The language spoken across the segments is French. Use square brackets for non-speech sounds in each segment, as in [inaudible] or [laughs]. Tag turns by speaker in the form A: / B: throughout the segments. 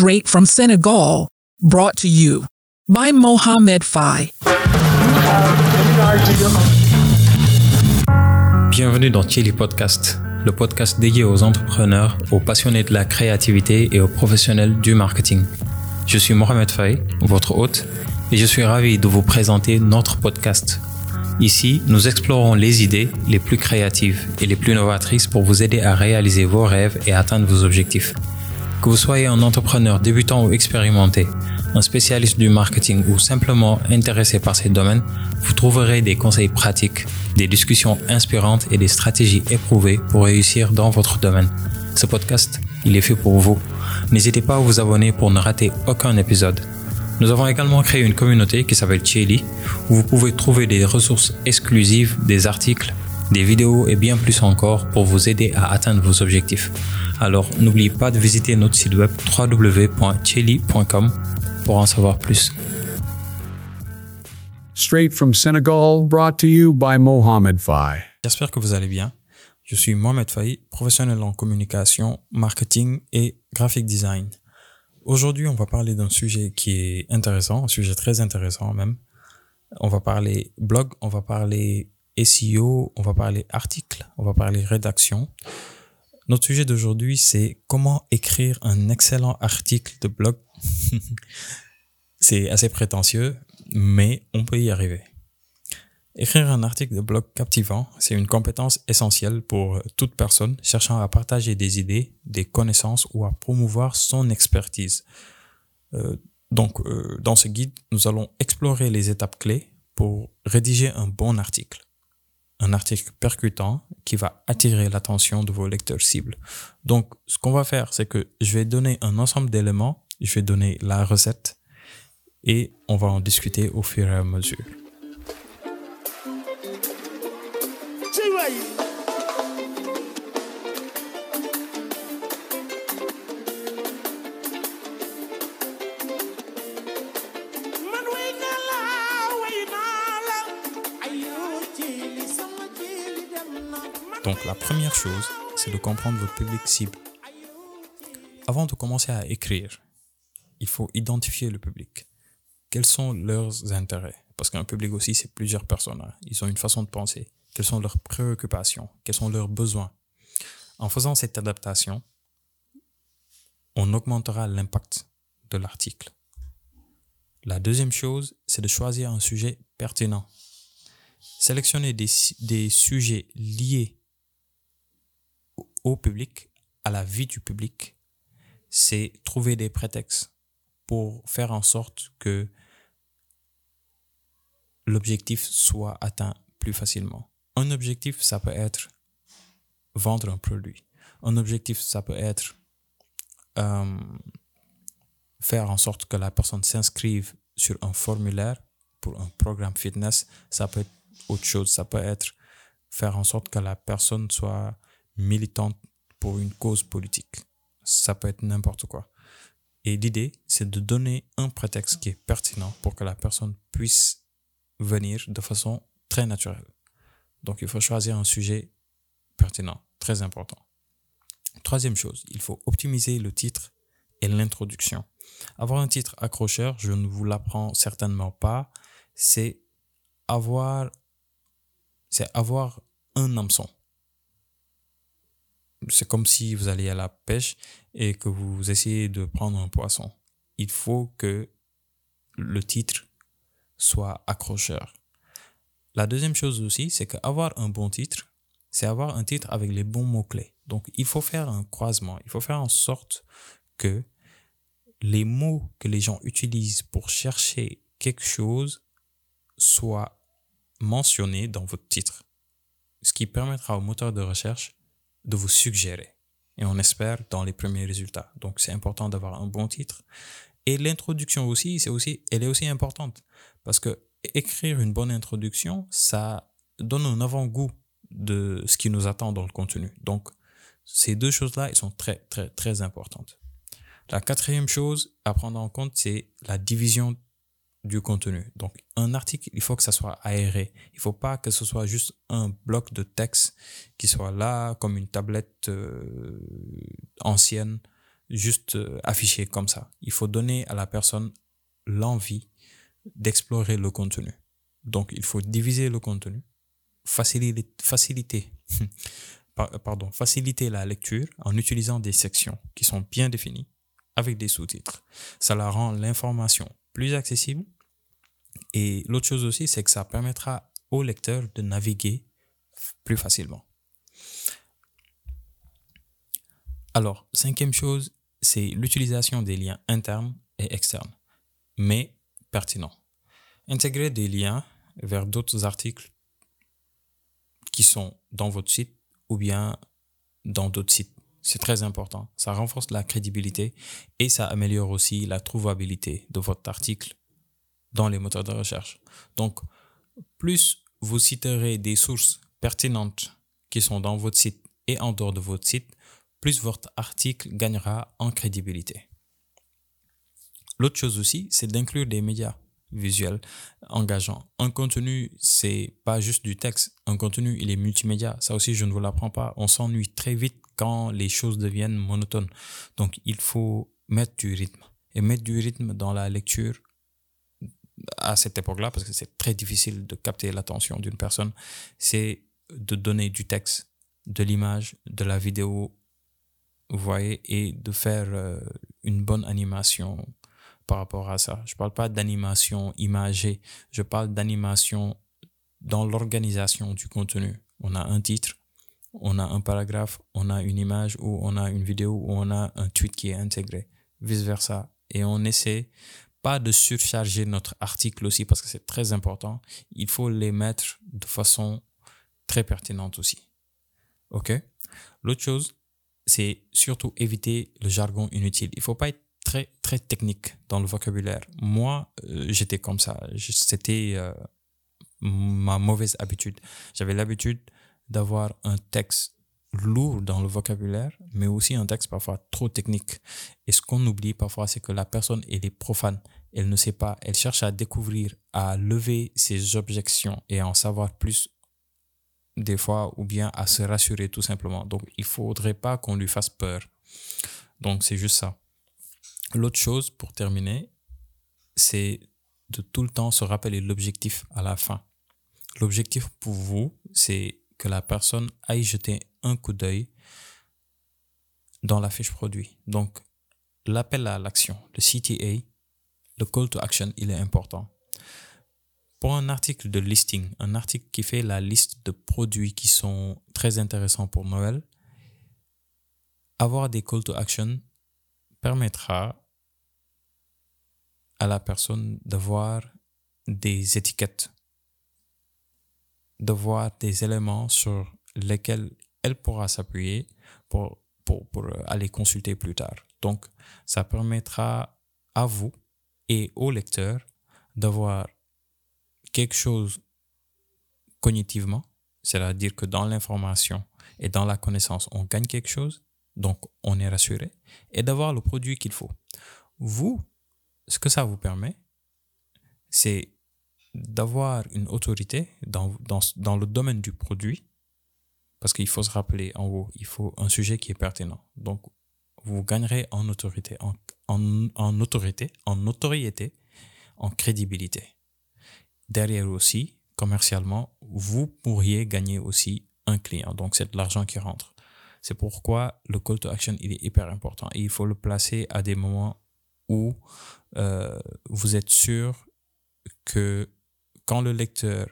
A: straight from Senegal, brought to you by Mohammed Fai.
B: Bienvenue dans Chili Podcast, le podcast dédié aux entrepreneurs, aux passionnés de la créativité et aux professionnels du marketing. Je suis Mohamed Fay, votre hôte, et je suis ravi de vous présenter notre podcast. Ici, nous explorons les idées les plus créatives et les plus novatrices pour vous aider à réaliser vos rêves et atteindre vos objectifs. Que vous soyez un entrepreneur débutant ou expérimenté, un spécialiste du marketing ou simplement intéressé par ces domaines, vous trouverez des conseils pratiques, des discussions inspirantes et des stratégies éprouvées pour réussir dans votre domaine. Ce podcast, il est fait pour vous. N'hésitez pas à vous abonner pour ne rater aucun épisode. Nous avons également créé une communauté qui s'appelle Chili, où vous pouvez trouver des ressources exclusives, des articles, des vidéos et bien plus encore pour vous aider à atteindre vos objectifs. Alors n'oubliez pas de visiter notre site web www.cheli.com pour en savoir plus.
C: Straight from Senegal, brought to you by Mohammed Fai.
B: J'espère que vous allez bien. Je suis Mohamed Faye, professionnel en communication, marketing et graphic design. Aujourd'hui, on va parler d'un sujet qui est intéressant, un sujet très intéressant même. On va parler blog, on va parler SEO, on va parler article, on va parler rédaction. Notre sujet d'aujourd'hui, c'est comment écrire un excellent article de blog. [laughs] c'est assez prétentieux, mais on peut y arriver. Écrire un article de blog captivant, c'est une compétence essentielle pour toute personne cherchant à partager des idées, des connaissances ou à promouvoir son expertise. Euh, donc, euh, dans ce guide, nous allons explorer les étapes clés pour rédiger un bon article un article percutant qui va attirer l'attention de vos lecteurs cibles. Donc, ce qu'on va faire, c'est que je vais donner un ensemble d'éléments, je vais donner la recette et on va en discuter au fur et à mesure. Donc la première chose, c'est de comprendre votre public cible. Avant de commencer à écrire, il faut identifier le public. Quels sont leurs intérêts? Parce qu'un public aussi, c'est plusieurs personnes. Hein. Ils ont une façon de penser. Quelles sont leurs préoccupations? Quels sont leurs besoins? En faisant cette adaptation, on augmentera l'impact de l'article. La deuxième chose, c'est de choisir un sujet pertinent. Sélectionner des, des sujets liés au public, à la vie du public, c'est trouver des prétextes pour faire en sorte que l'objectif soit atteint plus facilement. Un objectif, ça peut être vendre un produit. Un objectif, ça peut être euh, faire en sorte que la personne s'inscrive sur un formulaire pour un programme fitness. Ça peut être autre chose. Ça peut être faire en sorte que la personne soit militante pour une cause politique. Ça peut être n'importe quoi. Et l'idée, c'est de donner un prétexte qui est pertinent pour que la personne puisse venir de façon très naturelle. Donc, il faut choisir un sujet pertinent, très important. Troisième chose, il faut optimiser le titre et l'introduction. Avoir un titre accrocheur, je ne vous l'apprends certainement pas, c'est avoir, c'est avoir un hameçon c'est comme si vous alliez à la pêche et que vous essayez de prendre un poisson. Il faut que le titre soit accrocheur. La deuxième chose aussi, c'est qu'avoir un bon titre, c'est avoir un titre avec les bons mots-clés. Donc, il faut faire un croisement. Il faut faire en sorte que les mots que les gens utilisent pour chercher quelque chose soient mentionnés dans votre titre. Ce qui permettra au moteur de recherche de vous suggérer. Et on espère dans les premiers résultats. Donc c'est important d'avoir un bon titre. Et l'introduction aussi, c'est aussi, elle est aussi importante. Parce que écrire une bonne introduction, ça donne un avant-goût de ce qui nous attend dans le contenu. Donc ces deux choses-là, elles sont très, très, très importantes. La quatrième chose à prendre en compte, c'est la division du contenu. Donc, un article, il faut que ça soit aéré. Il faut pas que ce soit juste un bloc de texte qui soit là comme une tablette euh, ancienne juste euh, affiché comme ça. Il faut donner à la personne l'envie d'explorer le contenu. Donc, il faut diviser le contenu, faciliter, faciliter, [laughs] pardon, faciliter la lecture en utilisant des sections qui sont bien définies avec des sous-titres. Ça la rend l'information plus accessible. Et l'autre chose aussi, c'est que ça permettra au lecteur de naviguer plus facilement. Alors, cinquième chose, c'est l'utilisation des liens internes et externes, mais pertinents. Intégrer des liens vers d'autres articles qui sont dans votre site ou bien dans d'autres sites. C'est très important. Ça renforce la crédibilité et ça améliore aussi la trouvabilité de votre article dans les moteurs de recherche. Donc, plus vous citerez des sources pertinentes qui sont dans votre site et en dehors de votre site, plus votre article gagnera en crédibilité. L'autre chose aussi, c'est d'inclure des médias visuels engageants. Un contenu, c'est pas juste du texte. Un contenu, il est multimédia. Ça aussi, je ne vous l'apprends pas. On s'ennuie très vite quand les choses deviennent monotones. Donc, il faut mettre du rythme. Et mettre du rythme dans la lecture à cette époque-là, parce que c'est très difficile de capter l'attention d'une personne, c'est de donner du texte, de l'image, de la vidéo vous voyez, et de faire euh, une bonne animation par rapport à ça. Je ne parle pas d'animation imagée, je parle d'animation dans l'organisation du contenu. On a un titre, on a un paragraphe, on a une image ou on a une vidéo ou on a un tweet qui est intégré, vice-versa. Et on essaie pas de surcharger notre article aussi parce que c'est très important. Il faut les mettre de façon très pertinente aussi. OK? L'autre chose, c'est surtout éviter le jargon inutile. Il faut pas être très, très technique dans le vocabulaire. Moi, euh, j'étais comme ça. C'était euh, ma mauvaise habitude. J'avais l'habitude d'avoir un texte lourd dans le vocabulaire, mais aussi un texte parfois trop technique. Et ce qu'on oublie parfois, c'est que la personne, elle est profane. Elle ne sait pas. Elle cherche à découvrir, à lever ses objections et à en savoir plus des fois ou bien à se rassurer tout simplement. Donc, il faudrait pas qu'on lui fasse peur. Donc, c'est juste ça. L'autre chose, pour terminer, c'est de tout le temps se rappeler l'objectif à la fin. L'objectif pour vous, c'est que la personne aille jeter un coup d'œil dans la fiche produit. Donc, l'appel à l'action, le CTA, le call to action, il est important. Pour un article de listing, un article qui fait la liste de produits qui sont très intéressants pour Noël, avoir des call to action permettra à la personne d'avoir des étiquettes, de voir des éléments sur lesquels elle pourra s'appuyer pour, pour, pour aller consulter plus tard. Donc, ça permettra à vous et au lecteur d'avoir quelque chose cognitivement, c'est-à-dire que dans l'information et dans la connaissance, on gagne quelque chose, donc on est rassuré, et d'avoir le produit qu'il faut. Vous, ce que ça vous permet, c'est d'avoir une autorité dans, dans, dans, le domaine du produit, parce qu'il faut se rappeler en haut, il faut un sujet qui est pertinent. Donc, vous gagnerez en autorité, en, en, en autorité, en notoriété, en crédibilité derrière aussi, commercialement, vous pourriez gagner aussi un client. Donc, c'est de l'argent qui rentre. C'est pourquoi le call to action, il est hyper important. Et il faut le placer à des moments où euh, vous êtes sûr que quand le lecteur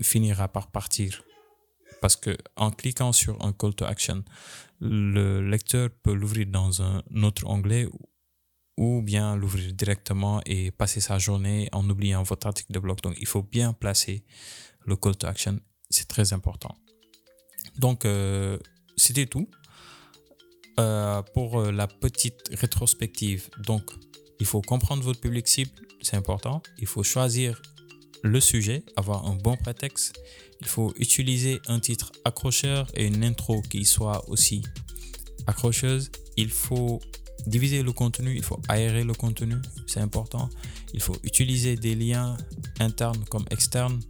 B: finira par partir, parce que en cliquant sur un call to action, le lecteur peut l'ouvrir dans un autre onglet ou bien l'ouvrir directement et passer sa journée en oubliant votre article de blog. Donc, il faut bien placer le call to action. C'est très important. Donc, euh, c'était tout euh, pour euh, la petite rétrospective. Donc, il faut comprendre votre public cible, c'est important. Il faut choisir le sujet, avoir un bon prétexte. Il faut utiliser un titre accrocheur et une intro qui soit aussi accrocheuse. Il faut diviser le contenu, il faut aérer le contenu, c'est important. Il faut utiliser des liens internes comme externes,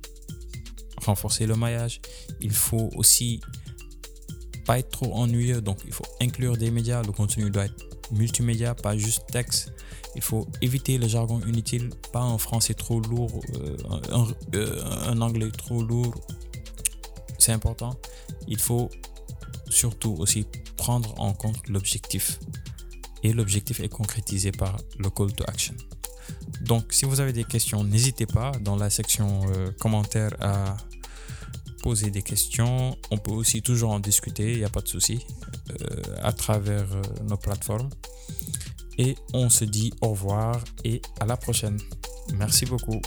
B: renforcer le maillage. Il faut aussi pas être trop ennuyeux, donc il faut inclure des médias. Le contenu doit être multimédia, pas juste texte. Il faut éviter le jargon inutile, pas un français trop lourd, euh, un, euh, un anglais trop lourd. C'est important. Il faut surtout aussi prendre en compte l'objectif. Et l'objectif est concrétisé par le call to action. Donc, si vous avez des questions, n'hésitez pas dans la section euh, commentaires à poser des questions. On peut aussi toujours en discuter, il n'y a pas de souci, euh, à travers euh, nos plateformes. Et on se dit au revoir et à la prochaine. Merci beaucoup.